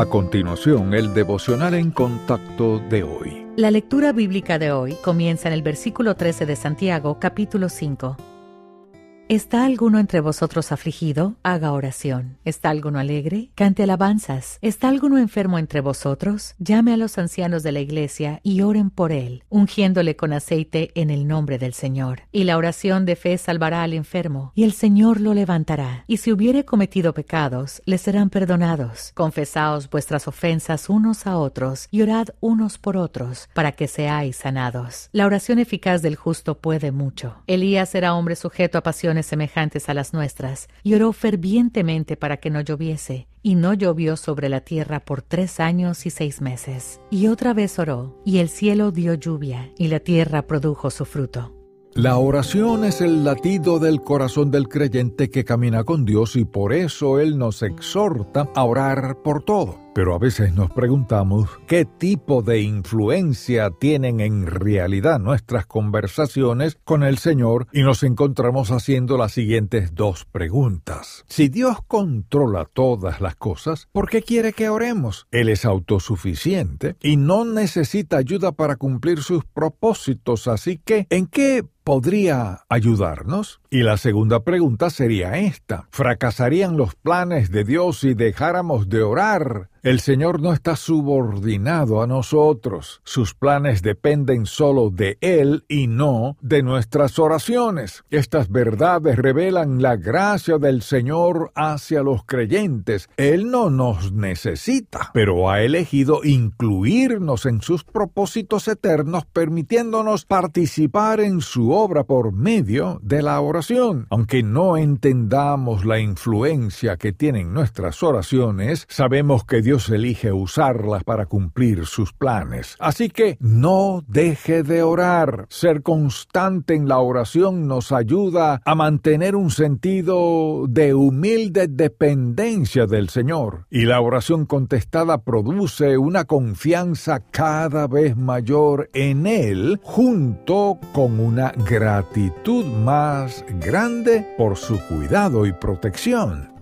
A continuación, el devocional en contacto de hoy. La lectura bíblica de hoy comienza en el versículo 13 de Santiago, capítulo 5. ¿Está alguno entre vosotros afligido? Haga oración. ¿Está alguno alegre? Cante alabanzas. ¿Está alguno enfermo entre vosotros? Llame a los ancianos de la iglesia y oren por él, ungiéndole con aceite en el nombre del Señor. Y la oración de fe salvará al enfermo, y el Señor lo levantará. Y si hubiere cometido pecados, le serán perdonados. Confesaos vuestras ofensas unos a otros, y orad unos por otros, para que seáis sanados. La oración eficaz del justo puede mucho. Elías era hombre sujeto a pasiones semejantes a las nuestras, y oró fervientemente para que no lloviese, y no llovió sobre la tierra por tres años y seis meses. Y otra vez oró, y el cielo dio lluvia, y la tierra produjo su fruto. La oración es el latido del corazón del creyente que camina con Dios y por eso Él nos exhorta a orar por todo. Pero a veces nos preguntamos qué tipo de influencia tienen en realidad nuestras conversaciones con el Señor y nos encontramos haciendo las siguientes dos preguntas. Si Dios controla todas las cosas, ¿por qué quiere que oremos? Él es autosuficiente y no necesita ayuda para cumplir sus propósitos, así que ¿en qué podría ayudarnos? Y la segunda pregunta sería esta. ¿Fracasarían los planes de Dios si dejáramos de orar? El Señor no está subordinado a nosotros. Sus planes dependen solo de Él y no de nuestras oraciones. Estas verdades revelan la gracia del Señor hacia los creyentes. Él no nos necesita, pero ha elegido incluirnos en sus propósitos eternos, permitiéndonos participar en su obra por medio de la oración. Aunque no entendamos la influencia que tienen nuestras oraciones, sabemos que Dios Dios elige usarlas para cumplir sus planes. Así que no deje de orar. Ser constante en la oración nos ayuda a mantener un sentido de humilde dependencia del Señor. Y la oración contestada produce una confianza cada vez mayor en Él, junto con una gratitud más grande por su cuidado y protección.